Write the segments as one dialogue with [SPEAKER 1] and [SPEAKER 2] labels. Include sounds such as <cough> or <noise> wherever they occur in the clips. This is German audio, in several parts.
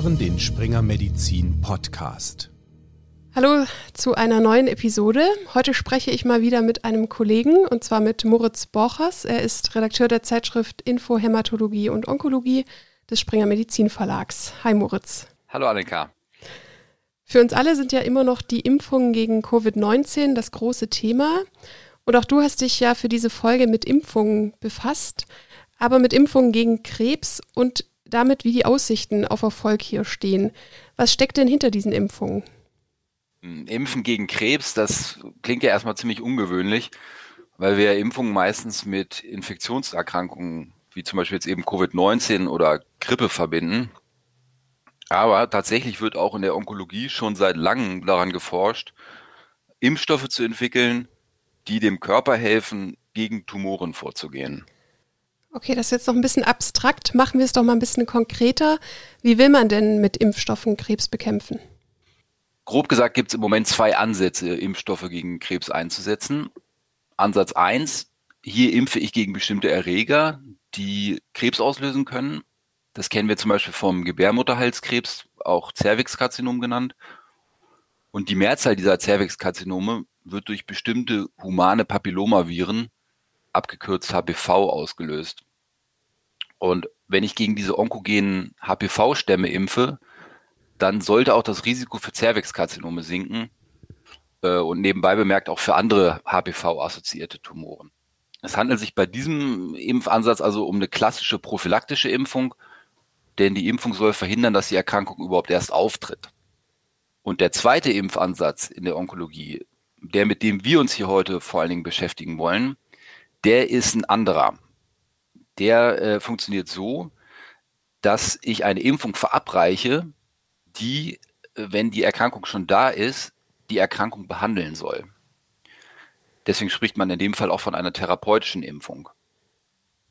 [SPEAKER 1] hören den Springer Medizin Podcast.
[SPEAKER 2] Hallo zu einer neuen Episode. Heute spreche ich mal wieder mit einem Kollegen und zwar mit Moritz Borchers. Er ist Redakteur der Zeitschrift Info Hämatologie und Onkologie des Springer Medizin Verlags. Hi Moritz.
[SPEAKER 3] Hallo Annika.
[SPEAKER 2] Für uns alle sind ja immer noch die Impfungen gegen Covid-19 das große Thema. Und auch du hast dich ja für diese Folge mit Impfungen befasst, aber mit Impfungen gegen Krebs und damit, wie die Aussichten auf Erfolg hier stehen. Was steckt denn hinter diesen Impfungen?
[SPEAKER 3] Hm, Impfen gegen Krebs, das klingt ja erstmal ziemlich ungewöhnlich, weil wir Impfungen meistens mit Infektionserkrankungen wie zum Beispiel jetzt eben Covid-19 oder Grippe verbinden. Aber tatsächlich wird auch in der Onkologie schon seit langem daran geforscht, Impfstoffe zu entwickeln, die dem Körper helfen, gegen Tumoren vorzugehen.
[SPEAKER 2] Okay, das ist jetzt noch ein bisschen abstrakt. Machen wir es doch mal ein bisschen konkreter. Wie will man denn mit Impfstoffen Krebs bekämpfen?
[SPEAKER 3] Grob gesagt gibt es im Moment zwei Ansätze, Impfstoffe gegen Krebs einzusetzen. Ansatz 1, hier impfe ich gegen bestimmte Erreger, die Krebs auslösen können. Das kennen wir zum Beispiel vom Gebärmutterhalskrebs, auch Cervixkarzinom genannt. Und die Mehrzahl dieser Cervixkarzinome wird durch bestimmte humane Papillomaviren abgekürzt HPV ausgelöst. Und wenn ich gegen diese onkogenen HPV-Stämme impfe, dann sollte auch das Risiko für Cervixkarzinome sinken äh, und nebenbei bemerkt auch für andere HPV-assoziierte Tumoren. Es handelt sich bei diesem Impfansatz also um eine klassische prophylaktische Impfung, denn die Impfung soll verhindern, dass die Erkrankung überhaupt erst auftritt. Und der zweite Impfansatz in der Onkologie, der mit dem wir uns hier heute vor allen Dingen beschäftigen wollen, der ist ein anderer. Der äh, funktioniert so, dass ich eine Impfung verabreiche, die, äh, wenn die Erkrankung schon da ist, die Erkrankung behandeln soll. Deswegen spricht man in dem Fall auch von einer therapeutischen Impfung.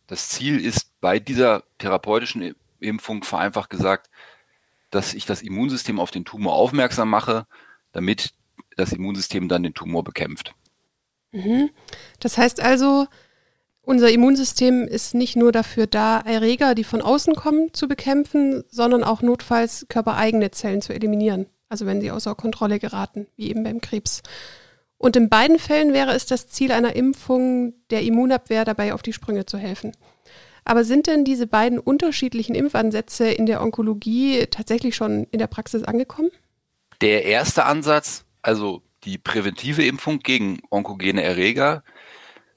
[SPEAKER 3] Das Ziel ist bei dieser therapeutischen Impfung vereinfacht gesagt, dass ich das Immunsystem auf den Tumor aufmerksam mache, damit das Immunsystem dann den Tumor bekämpft.
[SPEAKER 2] Mhm. Das heißt also, unser Immunsystem ist nicht nur dafür da, Erreger, die von außen kommen, zu bekämpfen, sondern auch notfalls körpereigene Zellen zu eliminieren. Also wenn sie außer Kontrolle geraten, wie eben beim Krebs. Und in beiden Fällen wäre es das Ziel einer Impfung, der Immunabwehr dabei auf die Sprünge zu helfen. Aber sind denn diese beiden unterschiedlichen Impfansätze in der Onkologie tatsächlich schon in der Praxis angekommen?
[SPEAKER 3] Der erste Ansatz, also die präventive Impfung gegen onkogene Erreger,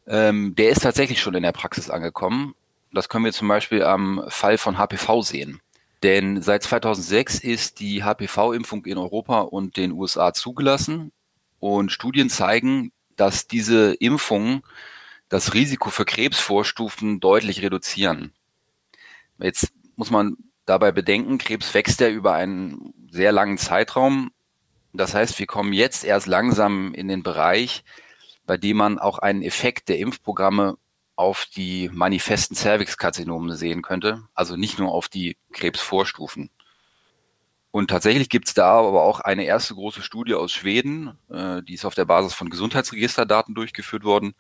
[SPEAKER 3] ähm, der ist tatsächlich schon in der Praxis angekommen. Das können wir zum Beispiel am Fall von HPV sehen. Denn seit 2006 ist die HPV-Impfung in Europa und den USA zugelassen. Und Studien zeigen, dass diese Impfungen das Risiko für Krebsvorstufen deutlich reduzieren. Jetzt muss man dabei bedenken, Krebs wächst ja über einen sehr langen Zeitraum das heißt, wir kommen jetzt erst langsam in den Bereich, bei dem man auch einen Effekt der Impfprogramme auf die manifesten Cervixkarzinomen sehen könnte, also nicht nur auf die Krebsvorstufen. Und tatsächlich gibt es da aber auch eine erste große Studie aus Schweden, äh, die ist auf der Basis von Gesundheitsregisterdaten durchgeführt worden,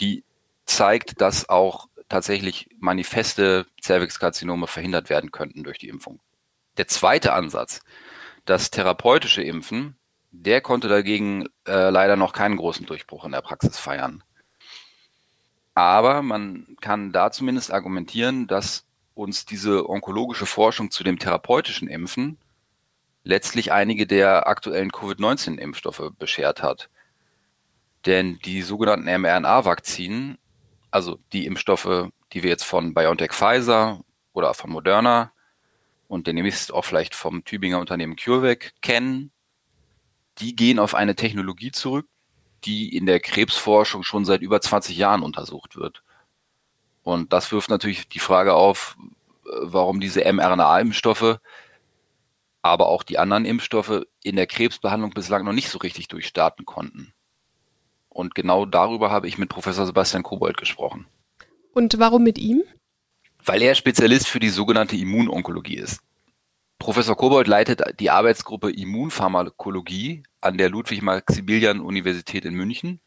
[SPEAKER 3] die zeigt, dass auch tatsächlich manifeste Cervixkarzinome verhindert werden könnten durch die Impfung. Der zweite Ansatz, das therapeutische Impfen, der konnte dagegen äh, leider noch keinen großen Durchbruch in der Praxis feiern. Aber man kann da zumindest argumentieren, dass uns diese onkologische Forschung zu dem therapeutischen Impfen letztlich einige der aktuellen Covid-19-Impfstoffe beschert hat. Denn die sogenannten mRNA-Vakzinen, also die Impfstoffe, die wir jetzt von BioNTech Pfizer oder von Moderna und demnächst auch vielleicht vom Tübinger Unternehmen CureVac kennen, die gehen auf eine Technologie zurück, die in der Krebsforschung schon seit über 20 Jahren untersucht wird. Und das wirft natürlich die Frage auf, warum diese mRNA-Impfstoffe, aber auch die anderen Impfstoffe in der Krebsbehandlung bislang noch nicht so richtig durchstarten konnten. Und genau darüber habe ich mit Professor Sebastian Kobold gesprochen.
[SPEAKER 2] Und warum mit ihm?
[SPEAKER 3] Weil er Spezialist für die sogenannte Immunonkologie ist. Professor Kobold leitet die Arbeitsgruppe Immunpharmakologie an der Ludwig-Maximilian-Universität in München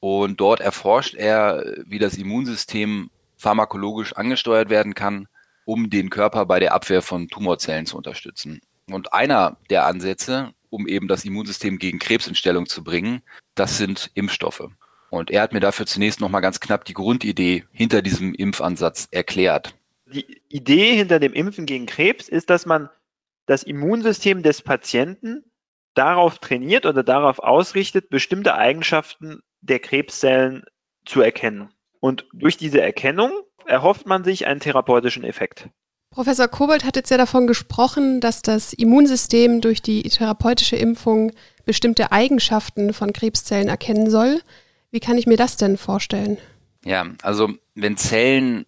[SPEAKER 3] und dort erforscht er, wie das Immunsystem pharmakologisch angesteuert werden kann, um den Körper bei der Abwehr von Tumorzellen zu unterstützen. Und einer der Ansätze, um eben das Immunsystem gegen Krebs in Stellung zu bringen, das sind Impfstoffe. Und er hat mir dafür zunächst nochmal ganz knapp die Grundidee hinter diesem Impfansatz erklärt.
[SPEAKER 4] Die Idee hinter dem Impfen gegen Krebs ist, dass man das Immunsystem des Patienten darauf trainiert oder darauf ausrichtet, bestimmte Eigenschaften der Krebszellen zu erkennen. Und durch diese Erkennung erhofft man sich einen therapeutischen Effekt.
[SPEAKER 2] Professor Kobold hat jetzt ja davon gesprochen, dass das Immunsystem durch die therapeutische Impfung bestimmte Eigenschaften von Krebszellen erkennen soll. Wie kann ich mir das denn vorstellen?
[SPEAKER 3] Ja, also wenn Zellen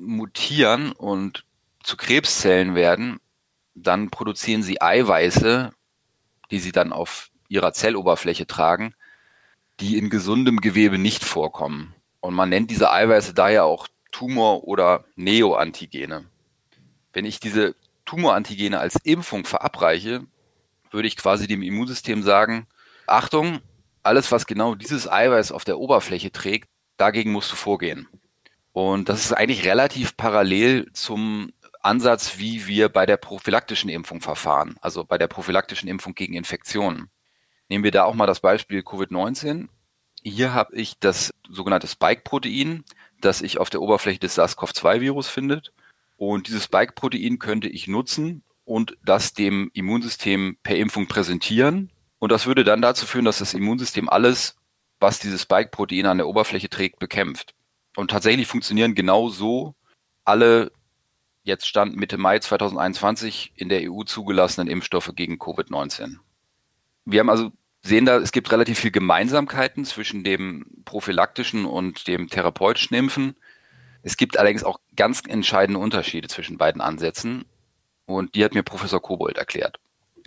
[SPEAKER 3] mutieren und zu Krebszellen werden, dann produzieren sie Eiweiße, die sie dann auf ihrer Zelloberfläche tragen, die in gesundem Gewebe nicht vorkommen. Und man nennt diese Eiweiße daher auch Tumor- oder Neoantigene. Wenn ich diese Tumorantigene als Impfung verabreiche, würde ich quasi dem Immunsystem sagen, Achtung, alles, was genau dieses Eiweiß auf der Oberfläche trägt, dagegen musst du vorgehen. Und das ist eigentlich relativ parallel zum Ansatz, wie wir bei der prophylaktischen Impfung verfahren, also bei der prophylaktischen Impfung gegen Infektionen. Nehmen wir da auch mal das Beispiel Covid-19. Hier habe ich das sogenannte Spike-Protein, das sich auf der Oberfläche des SARS-CoV-2-Virus findet. Und dieses Spike-Protein könnte ich nutzen und das dem Immunsystem per Impfung präsentieren. Und das würde dann dazu führen, dass das Immunsystem alles, was dieses Spike-Protein an der Oberfläche trägt, bekämpft. Und tatsächlich funktionieren genau so alle jetzt Stand Mitte Mai 2021 in der EU zugelassenen Impfstoffe gegen Covid-19. Wir haben also sehen da, es gibt relativ viel Gemeinsamkeiten zwischen dem prophylaktischen und dem therapeutischen Impfen. Es gibt allerdings auch ganz entscheidende Unterschiede zwischen beiden Ansätzen und die hat mir Professor Kobold erklärt.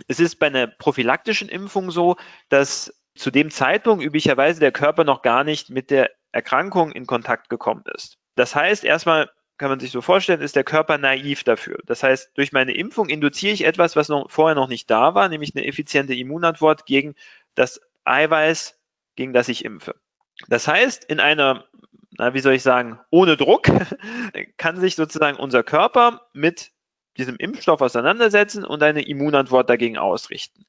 [SPEAKER 4] Es ist bei einer prophylaktischen Impfung so, dass zu dem Zeitpunkt üblicherweise der Körper noch gar nicht mit der Erkrankung in Kontakt gekommen ist. Das heißt, erstmal kann man sich so vorstellen, ist der Körper naiv dafür. Das heißt, durch meine Impfung induziere ich etwas, was noch, vorher noch nicht da war, nämlich eine effiziente Immunantwort gegen das Eiweiß, gegen das ich impfe. Das heißt, in einer, na, wie soll ich sagen, ohne Druck <laughs> kann sich sozusagen unser Körper mit diesem Impfstoff auseinandersetzen und eine Immunantwort dagegen ausrichten.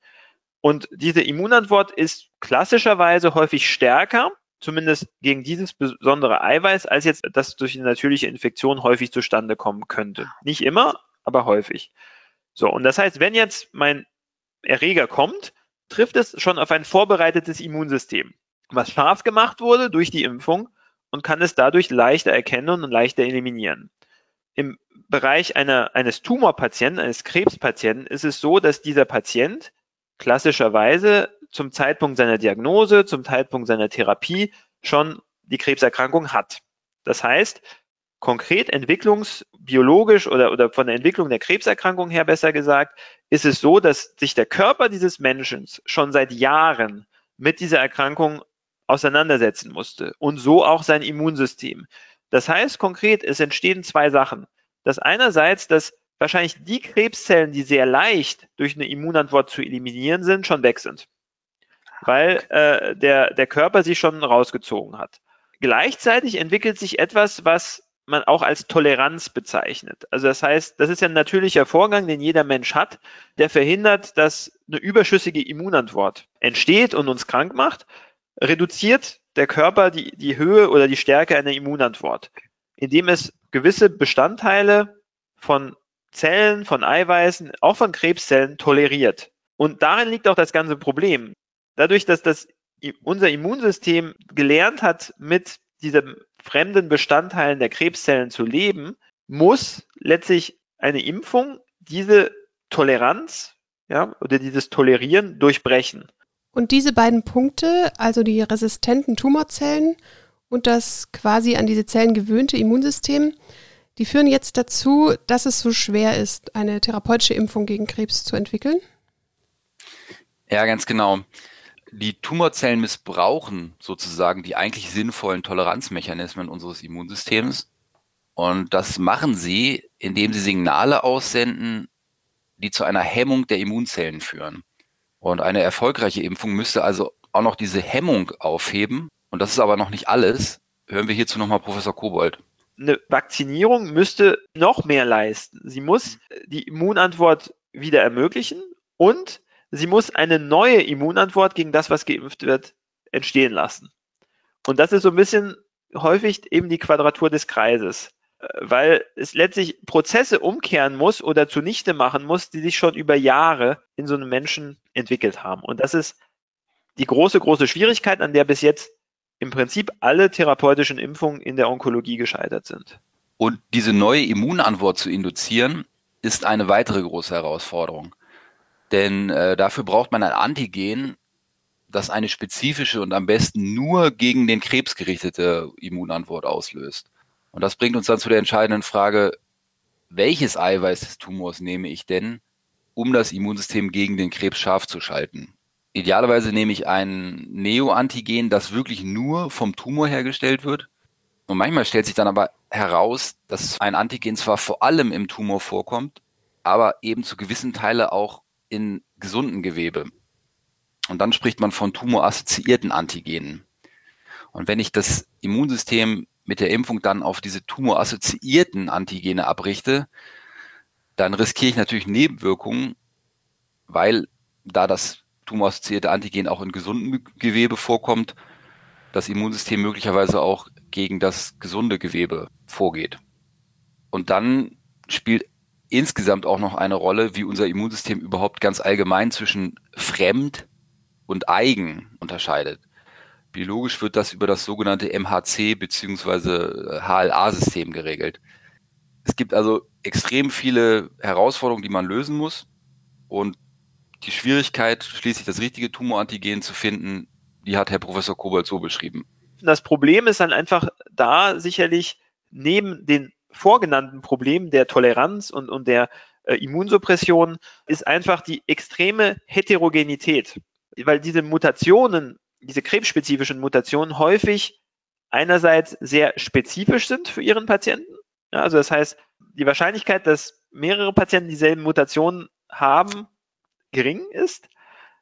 [SPEAKER 4] Und diese Immunantwort ist klassischerweise häufig stärker, zumindest gegen dieses besondere Eiweiß, als jetzt das durch eine natürliche Infektion häufig zustande kommen könnte. Nicht immer, aber häufig. So, und das heißt, wenn jetzt mein Erreger kommt, trifft es schon auf ein vorbereitetes Immunsystem, was scharf gemacht wurde durch die Impfung und kann es dadurch leichter erkennen und leichter eliminieren. Im Bereich einer, eines Tumorpatienten, eines Krebspatienten ist es so, dass dieser Patient klassischerweise zum Zeitpunkt seiner Diagnose, zum Zeitpunkt seiner Therapie schon die Krebserkrankung hat. Das heißt, konkret entwicklungsbiologisch oder, oder von der Entwicklung der Krebserkrankung her besser gesagt, ist es so, dass sich der Körper dieses Menschen schon seit Jahren mit dieser Erkrankung auseinandersetzen musste und so auch sein Immunsystem. Das heißt konkret, es entstehen zwei Sachen. Das einerseits, dass wahrscheinlich die Krebszellen, die sehr leicht durch eine Immunantwort zu eliminieren sind, schon weg sind, weil äh, der, der Körper sie schon rausgezogen hat. Gleichzeitig entwickelt sich etwas, was man auch als Toleranz bezeichnet. Also das heißt, das ist ja ein natürlicher Vorgang, den jeder Mensch hat, der verhindert, dass eine überschüssige Immunantwort entsteht und uns krank macht, reduziert der Körper die, die Höhe oder die Stärke einer Immunantwort, indem es gewisse Bestandteile von Zellen, von Eiweißen, auch von Krebszellen toleriert. Und darin liegt auch das ganze Problem. Dadurch, dass das unser Immunsystem gelernt hat, mit diesen fremden Bestandteilen der Krebszellen zu leben, muss letztlich eine Impfung diese Toleranz ja, oder dieses Tolerieren durchbrechen.
[SPEAKER 2] Und diese beiden Punkte, also die resistenten Tumorzellen und das quasi an diese Zellen gewöhnte Immunsystem, die führen jetzt dazu, dass es so schwer ist, eine therapeutische Impfung gegen Krebs zu entwickeln?
[SPEAKER 3] Ja, ganz genau die Tumorzellen missbrauchen sozusagen die eigentlich sinnvollen Toleranzmechanismen unseres Immunsystems. Und das machen sie, indem sie Signale aussenden, die zu einer Hemmung der Immunzellen führen. Und eine erfolgreiche Impfung müsste also auch noch diese Hemmung aufheben. Und das ist aber noch nicht alles. Hören wir hierzu nochmal Professor Kobold.
[SPEAKER 4] eine Vakzinierung müsste noch mehr leisten. Sie muss die Immunantwort wieder ermöglichen und sie muss eine neue Immunantwort gegen das, was geimpft wird, entstehen lassen. Und das ist so ein bisschen häufig eben die Quadratur des Kreises, äh, weil es letztlich Prozesse umkehren muss oder zunichte machen muss, die sich schon über Jahre in so einem Menschen entwickelt haben. Und das ist die große, große Schwierigkeit, an der bis jetzt im Prinzip alle therapeutischen Impfungen in der Onkologie gescheitert sind.
[SPEAKER 3] Und diese neue Immunantwort zu induzieren, ist eine weitere große Herausforderung. Denn äh, dafür braucht man ein Antigen, das eine spezifische und am besten nur gegen den Krebs gerichtete Immunantwort auslöst. Und das bringt uns dann zu der entscheidenden Frage, welches Eiweiß des Tumors nehme ich denn, um das Immunsystem gegen den Krebs scharf zu schalten? Idealerweise nehme ich ein Neoantigen, das wirklich nur vom Tumor hergestellt wird. Und manchmal stellt sich dann aber heraus, dass ein Antigen zwar vor allem im Tumor vorkommt, aber eben zu gewissen Teile auch in gesunden Gewebe. Und dann spricht man von tumorassoziierten Antigenen. Und wenn ich das Immunsystem mit der Impfung dann auf diese tumorassoziierten Antigene abrichte, dann riskiere ich natürlich Nebenwirkungen, weil da das tumorassoziierte Antigen auch in gesunden Gewebe vorkommt, das Immunsystem möglicherweise auch gegen das gesunde Gewebe vorgeht. Und dann spielt insgesamt auch noch eine Rolle, wie unser Immunsystem überhaupt ganz allgemein zwischen fremd und eigen unterscheidet. Biologisch wird das über das sogenannte MHC bzw. HLA-System geregelt. Es gibt also extrem viele Herausforderungen, die man lösen muss. Und die Schwierigkeit, schließlich das richtige Tumorantigen zu finden, die hat Herr Professor Kobold so beschrieben.
[SPEAKER 4] Das Problem ist dann einfach da sicherlich neben den vorgenannten Problemen der Toleranz und, und der äh, Immunsuppression ist einfach die extreme Heterogenität, weil diese Mutationen, diese krebsspezifischen Mutationen häufig einerseits sehr spezifisch sind für ihren Patienten. Ja, also das heißt, die Wahrscheinlichkeit, dass mehrere Patienten dieselben Mutationen haben, gering ist.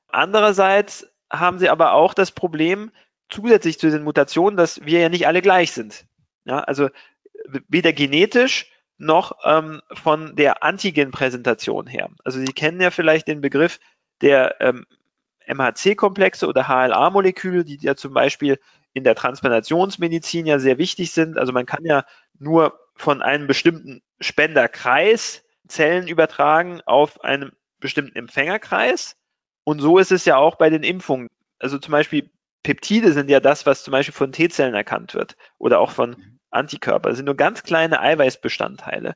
[SPEAKER 4] Andererseits haben sie aber auch das Problem, zusätzlich zu den Mutationen, dass wir ja nicht alle gleich sind. Ja, also weder genetisch noch ähm, von der Antigenpräsentation her. Also Sie kennen ja vielleicht den Begriff der ähm, MHC-Komplexe oder HLA-Moleküle, die ja zum Beispiel in der Transplantationsmedizin ja sehr wichtig sind. Also man kann ja nur von einem bestimmten Spenderkreis Zellen übertragen auf einem bestimmten Empfängerkreis. Und so ist es ja auch bei den Impfungen. Also zum Beispiel Peptide sind ja das, was zum Beispiel von T-Zellen erkannt wird oder auch von mhm. Antikörper. Das sind nur ganz kleine Eiweißbestandteile.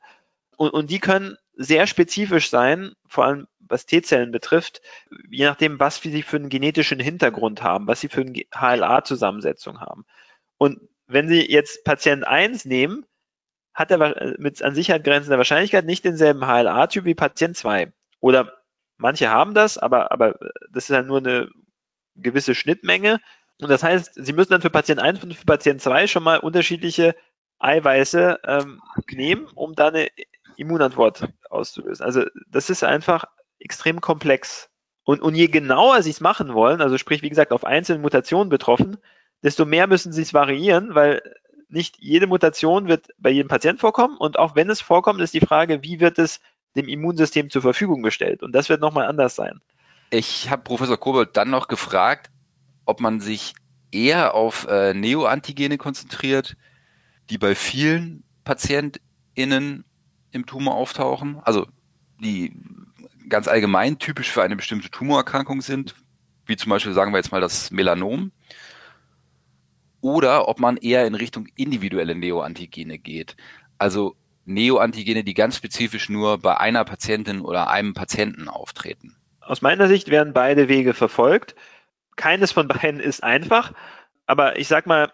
[SPEAKER 4] Und, und die können sehr spezifisch sein, vor allem was T-Zellen betrifft, je nachdem, was sie für einen genetischen Hintergrund haben, was sie für eine HLA-Zusammensetzung haben. Und wenn Sie jetzt Patient 1 nehmen, hat er mit an Sicherheit grenzender Wahrscheinlichkeit nicht denselben HLA-Typ wie Patient 2. Oder manche haben das, aber, aber das ist ja nur eine gewisse Schnittmenge. Und das heißt, Sie müssen dann für Patient 1 und für Patient 2 schon mal unterschiedliche Eiweiße ähm, nehmen, um da eine Immunantwort auszulösen. Also das ist einfach extrem komplex. Und, und je genauer Sie es machen wollen, also sprich, wie gesagt, auf einzelne Mutationen betroffen, desto mehr müssen Sie es variieren, weil nicht jede Mutation wird bei jedem Patient vorkommen. Und auch wenn es vorkommt, ist die Frage, wie wird es dem Immunsystem zur Verfügung gestellt? Und das wird nochmal anders sein.
[SPEAKER 3] Ich habe Professor Kobold dann noch gefragt, ob man sich eher auf äh, Neoantigene konzentriert, die bei vielen PatientInnen im Tumor auftauchen, also die ganz allgemein typisch für eine bestimmte Tumorerkrankung sind, wie zum Beispiel sagen wir jetzt mal das Melanom, oder ob man eher in Richtung individuelle Neoantigene geht. Also Neoantigene, die ganz spezifisch nur bei einer Patientin oder einem Patienten auftreten.
[SPEAKER 4] Aus meiner Sicht werden beide Wege verfolgt. Keines von beiden ist einfach, aber ich sag mal,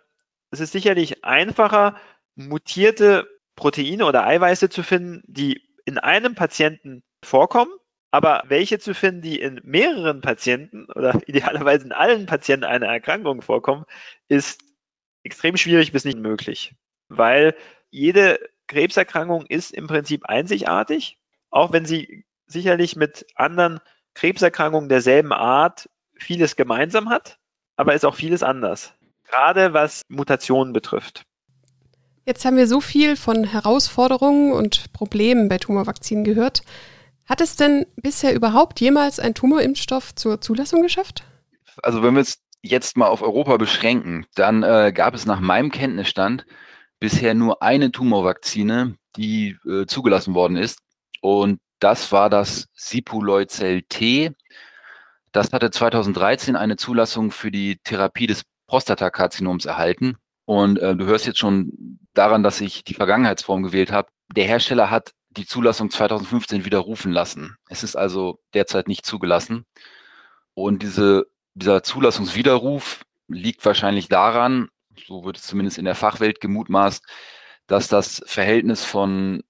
[SPEAKER 4] es ist sicherlich einfacher, mutierte Proteine oder Eiweiße zu finden, die in einem Patienten vorkommen, aber welche zu finden, die in mehreren Patienten oder <laughs> idealerweise in allen Patienten einer Erkrankung vorkommen, ist extrem schwierig bis nicht möglich, weil jede Krebserkrankung ist im Prinzip einzigartig, auch wenn sie sicherlich mit anderen Krebserkrankungen derselben Art vieles gemeinsam hat, aber ist auch vieles anders. Gerade was Mutationen betrifft.
[SPEAKER 2] Jetzt haben wir so viel von Herausforderungen und Problemen bei Tumorvakzinen gehört. Hat es denn bisher überhaupt jemals ein Tumorimpfstoff zur Zulassung geschafft?
[SPEAKER 3] Also wenn wir es jetzt mal auf Europa beschränken, dann äh, gab es nach meinem Kenntnisstand bisher nur eine Tumorvakzine, die äh, zugelassen worden ist. Und das war das Sipuleucel T. Das hatte 2013 eine Zulassung für die Therapie des Prostatakarzinoms erhalten. Und äh, du hörst jetzt schon daran, dass ich die Vergangenheitsform gewählt habe. Der Hersteller hat die Zulassung 2015 widerrufen lassen. Es ist also derzeit nicht zugelassen. Und diese, dieser Zulassungswiderruf liegt wahrscheinlich daran, so wird es zumindest in der Fachwelt gemutmaßt, dass das Verhältnis von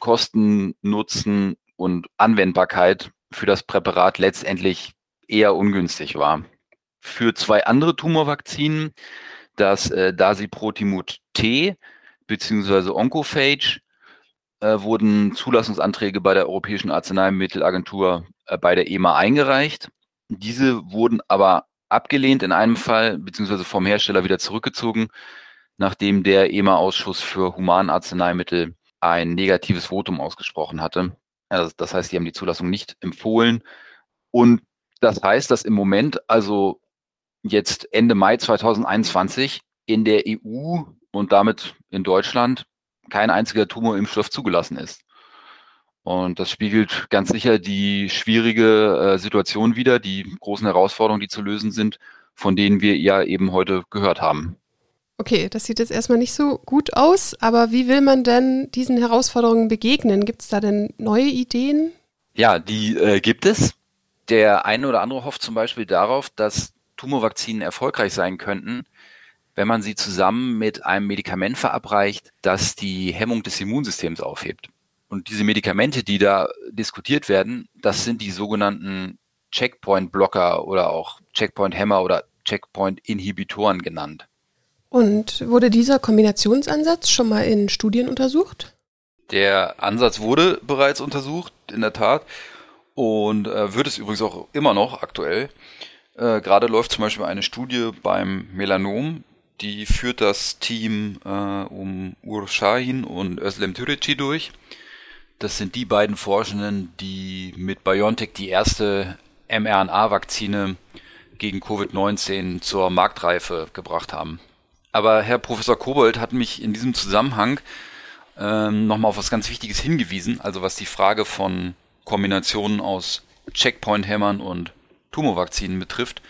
[SPEAKER 3] Kosten, Nutzen und Anwendbarkeit für das Präparat letztendlich eher ungünstig war. Für zwei andere Tumorvakzinen, das äh, Dasiprotimut T bzw. Oncophage, äh, wurden Zulassungsanträge bei der Europäischen Arzneimittelagentur äh, bei der EMA eingereicht. Diese wurden aber abgelehnt in einem Fall, beziehungsweise vom Hersteller wieder zurückgezogen, nachdem der EMA-Ausschuss für Humanarzneimittel ein negatives Votum ausgesprochen hatte. Also das heißt, die haben die Zulassung nicht empfohlen. Und das heißt, dass im Moment, also jetzt Ende Mai 2021, in der EU und damit in Deutschland kein einziger Tumorimpfstoff zugelassen ist. Und das spiegelt ganz sicher die schwierige äh, Situation wider, die großen Herausforderungen, die zu lösen sind, von denen wir ja eben heute gehört haben.
[SPEAKER 2] Okay, das sieht jetzt erstmal nicht so gut aus, aber wie will man denn diesen Herausforderungen begegnen? Gibt es da denn neue Ideen?
[SPEAKER 3] Ja, die äh, gibt es. Der eine oder andere hofft zum Beispiel darauf, dass Tumorvakzinen erfolgreich sein könnten, wenn man sie zusammen mit einem Medikament verabreicht, das die Hemmung des Immunsystems aufhebt. Und diese Medikamente, die da diskutiert werden, das sind die sogenannten Checkpoint-Blocker oder auch Checkpoint-Hämmer oder Checkpoint-Inhibitoren genannt.
[SPEAKER 2] Und wurde dieser Kombinationsansatz schon mal in Studien untersucht?
[SPEAKER 3] Der Ansatz wurde bereits untersucht, in der Tat, und äh, wird es übrigens auch immer noch aktuell. Äh, Gerade läuft zum Beispiel eine Studie beim Melanom, die führt das Team äh, um Ur Shahin und Özlem Türeci durch. Das sind die beiden Forschenden, die mit BioNTech die erste mRNA-Vakzine gegen Covid-19 zur Marktreife gebracht haben. Aber Herr Professor Kobold hat mich in diesem Zusammenhang ähm, nochmal auf was ganz Wichtiges hingewiesen, also was die Frage von Kombinationen aus Checkpoint-Hämmern und Tumorvakzinen betrifft.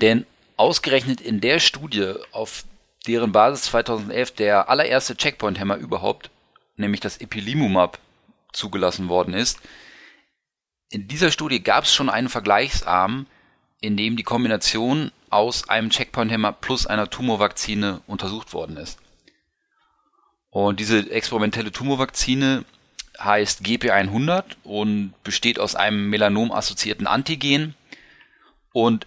[SPEAKER 3] Denn ausgerechnet in der Studie, auf deren Basis 2011 der allererste Checkpoint-Hämmer überhaupt, nämlich das Epilimumab, zugelassen worden ist, in dieser Studie gab es schon einen Vergleichsarm, in dem die Kombination aus einem Checkpoint-Hämmer plus einer Tumorvakzine untersucht worden ist. Und diese experimentelle Tumorvakzine heißt GP100 und besteht aus einem Melanom-assoziierten Antigen. Und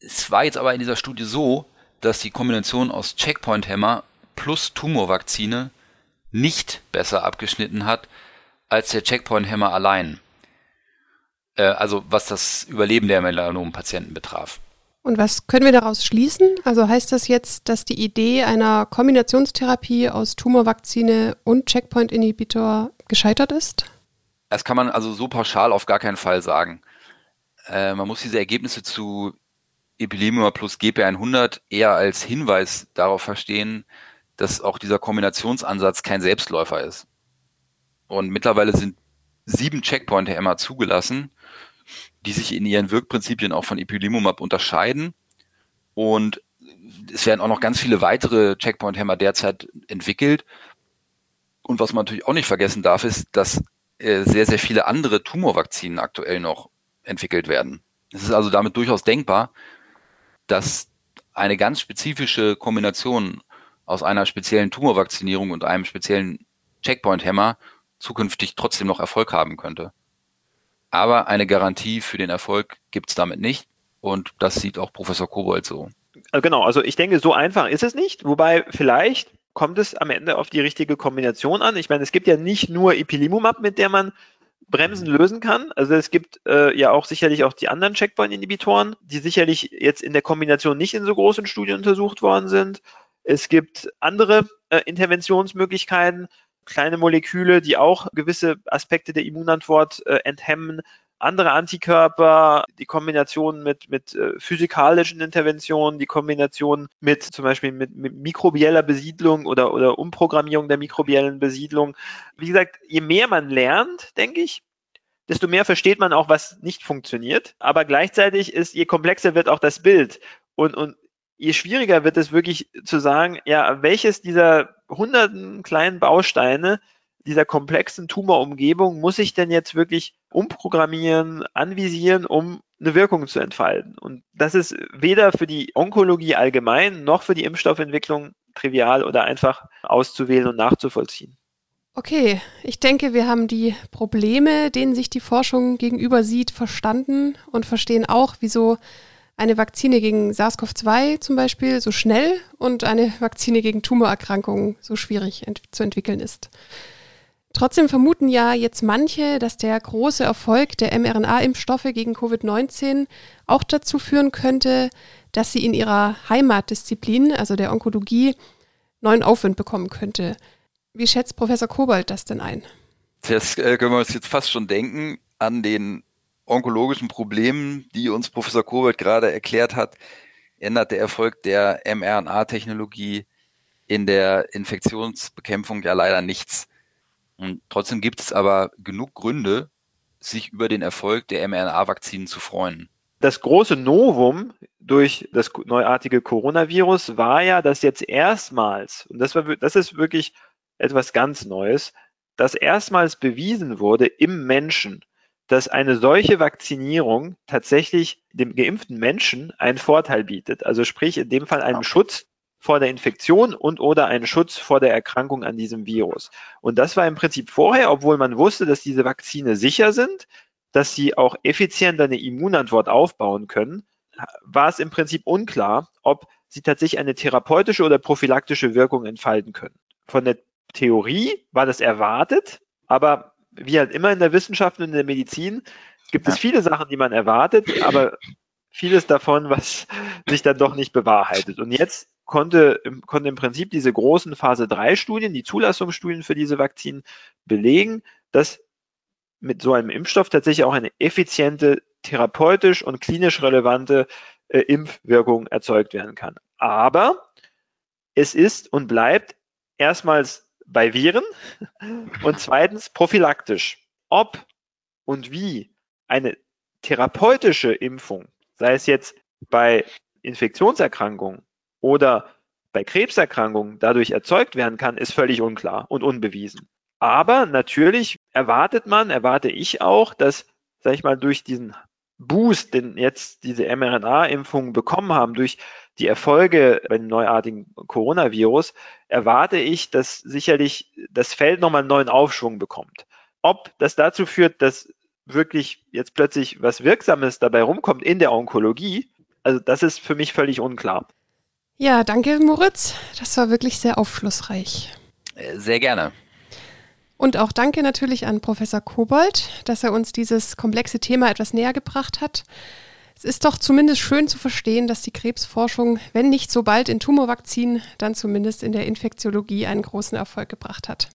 [SPEAKER 3] es war jetzt aber in dieser Studie so, dass die Kombination aus Checkpoint-Hämmer plus Tumorvakzine nicht besser abgeschnitten hat als der Checkpoint-Hämmer allein. Äh, also was das Überleben der Melanom-Patienten betraf.
[SPEAKER 2] Und was können wir daraus schließen? Also heißt das jetzt, dass die Idee einer Kombinationstherapie aus Tumorvakzine und Checkpoint-Inhibitor gescheitert ist?
[SPEAKER 3] Das kann man also so pauschal auf gar keinen Fall sagen. Äh, man muss diese Ergebnisse zu Epilemia plus GP100 eher als Hinweis darauf verstehen, dass auch dieser Kombinationsansatz kein Selbstläufer ist. Und mittlerweile sind sieben Checkpoint-Hämmer zugelassen die sich in ihren Wirkprinzipien auch von Ipilimumab unterscheiden. Und es werden auch noch ganz viele weitere Checkpoint-Hämmer derzeit entwickelt. Und was man natürlich auch nicht vergessen darf, ist, dass äh, sehr, sehr viele andere Tumorvakzinen aktuell noch entwickelt werden. Es ist also damit durchaus denkbar, dass eine ganz spezifische Kombination aus einer speziellen Tumorvakzinierung und einem speziellen Checkpoint-Hämmer zukünftig trotzdem noch Erfolg haben könnte. Aber eine Garantie für den Erfolg gibt es damit nicht. Und das sieht auch Professor Kobold so.
[SPEAKER 4] Äh, genau, also ich denke, so einfach ist es nicht. Wobei vielleicht kommt es am Ende auf die richtige Kombination an. Ich meine, es gibt ja nicht nur Ipilimumab, mit der man Bremsen lösen kann. Also es gibt äh, ja auch sicherlich auch die anderen Checkpoint-Inhibitoren, die sicherlich jetzt in der Kombination nicht in so großen Studien untersucht worden sind. Es gibt andere äh, Interventionsmöglichkeiten, kleine Moleküle, die auch gewisse Aspekte der Immunantwort äh, enthemmen, andere Antikörper, die Kombination mit, mit äh, physikalischen Interventionen, die Kombination mit zum Beispiel mit, mit mikrobieller Besiedlung oder, oder Umprogrammierung der mikrobiellen Besiedlung. Wie gesagt, je mehr man lernt, denke ich, desto mehr versteht man auch, was nicht funktioniert. Aber gleichzeitig ist, je komplexer wird auch das Bild. Und, und je schwieriger wird es wirklich zu sagen, ja, welches dieser hunderten kleinen Bausteine dieser komplexen Tumorumgebung muss ich denn jetzt wirklich umprogrammieren, anvisieren, um eine Wirkung zu entfalten. Und das ist weder für die Onkologie allgemein noch für die Impfstoffentwicklung trivial oder einfach auszuwählen und nachzuvollziehen.
[SPEAKER 2] Okay, ich denke, wir haben die Probleme, denen sich die Forschung gegenüber sieht, verstanden und verstehen auch, wieso eine Vakzine gegen SARS-CoV-2 zum Beispiel so schnell und eine Vakzine gegen Tumorerkrankungen so schwierig ent zu entwickeln ist. Trotzdem vermuten ja jetzt manche, dass der große Erfolg der mRNA-Impfstoffe gegen Covid-19 auch dazu führen könnte, dass sie in ihrer Heimatdisziplin, also der Onkologie, neuen Aufwind bekommen könnte. Wie schätzt Professor Kobold das denn ein?
[SPEAKER 3] Das äh, können wir uns jetzt fast schon denken an den onkologischen Problemen, die uns Professor Kobold gerade erklärt hat, ändert der Erfolg der mRNA-Technologie in der Infektionsbekämpfung ja leider nichts. Und trotzdem gibt es aber genug Gründe, sich über den Erfolg der mRNA-Vakzinen zu freuen.
[SPEAKER 4] Das große Novum durch das neuartige Coronavirus war ja, dass jetzt erstmals, und das, war, das ist wirklich etwas ganz Neues, dass erstmals bewiesen wurde im Menschen, dass eine solche Vakzinierung tatsächlich dem geimpften Menschen einen Vorteil bietet. Also sprich in dem Fall einen Schutz vor der Infektion und oder einen Schutz vor der Erkrankung an diesem Virus. Und das war im Prinzip vorher, obwohl man wusste, dass diese Vakzine sicher sind, dass sie auch effizient eine Immunantwort aufbauen können, war es im Prinzip unklar, ob sie tatsächlich eine therapeutische oder prophylaktische Wirkung entfalten können. Von der Theorie war das erwartet, aber wie halt immer in der Wissenschaft und in der Medizin gibt es viele Sachen, die man erwartet, aber vieles davon, was sich dann doch nicht bewahrheitet. Und jetzt konnte, konnte im Prinzip diese großen Phase 3 Studien, die Zulassungsstudien für diese Vakzinen belegen, dass mit so einem Impfstoff tatsächlich auch eine effiziente, therapeutisch und klinisch relevante äh, Impfwirkung erzeugt werden kann. Aber es ist und bleibt erstmals bei Viren <laughs> und zweitens prophylaktisch. Ob und wie eine therapeutische Impfung, sei es jetzt bei Infektionserkrankungen oder bei Krebserkrankungen dadurch erzeugt werden kann, ist völlig unklar und unbewiesen. Aber natürlich erwartet man, erwarte ich auch, dass, sag ich mal, durch diesen Boost, den jetzt diese mRNA-Impfungen bekommen haben, durch die Erfolge bei dem neuartigen Coronavirus, erwarte ich, dass sicherlich das Feld nochmal einen neuen Aufschwung bekommt. Ob das dazu führt, dass wirklich jetzt plötzlich was Wirksames dabei rumkommt in der Onkologie, also das ist für mich völlig unklar.
[SPEAKER 2] Ja, danke, Moritz. Das war wirklich sehr aufschlussreich.
[SPEAKER 3] Äh, sehr gerne.
[SPEAKER 2] Und auch danke natürlich an Professor Kobold, dass er uns dieses komplexe Thema etwas näher gebracht hat. Es ist doch zumindest schön zu verstehen, dass die Krebsforschung, wenn nicht so bald in Tumorvakzinen, dann zumindest in der Infektiologie einen großen Erfolg gebracht hat.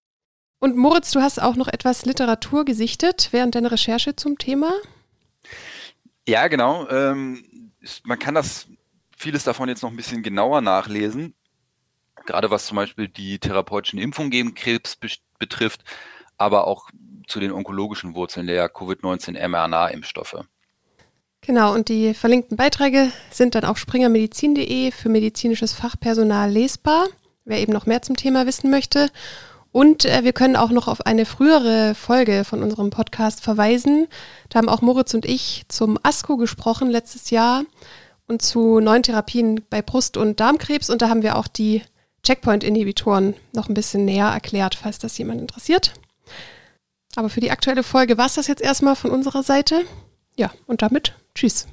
[SPEAKER 2] Und Moritz, du hast auch noch etwas Literatur gesichtet während deiner Recherche zum Thema?
[SPEAKER 3] Ja, genau. Ähm, man kann das vieles davon jetzt noch ein bisschen genauer nachlesen, gerade was zum Beispiel die therapeutischen Impfungen gegen Krebs betrifft, aber auch zu den onkologischen Wurzeln der Covid-19 mRNA-Impfstoffe.
[SPEAKER 2] Genau, und die verlinkten Beiträge sind dann auf springermedizin.de für medizinisches Fachpersonal lesbar, wer eben noch mehr zum Thema wissen möchte. Und äh, wir können auch noch auf eine frühere Folge von unserem Podcast verweisen. Da haben auch Moritz und ich zum ASCO gesprochen letztes Jahr und zu neuen Therapien bei Brust- und Darmkrebs. Und da haben wir auch die Checkpoint-Inhibitoren noch ein bisschen näher erklärt, falls das jemand interessiert. Aber für die aktuelle Folge war es das jetzt erstmal von unserer Seite. Ja, und damit tschüss.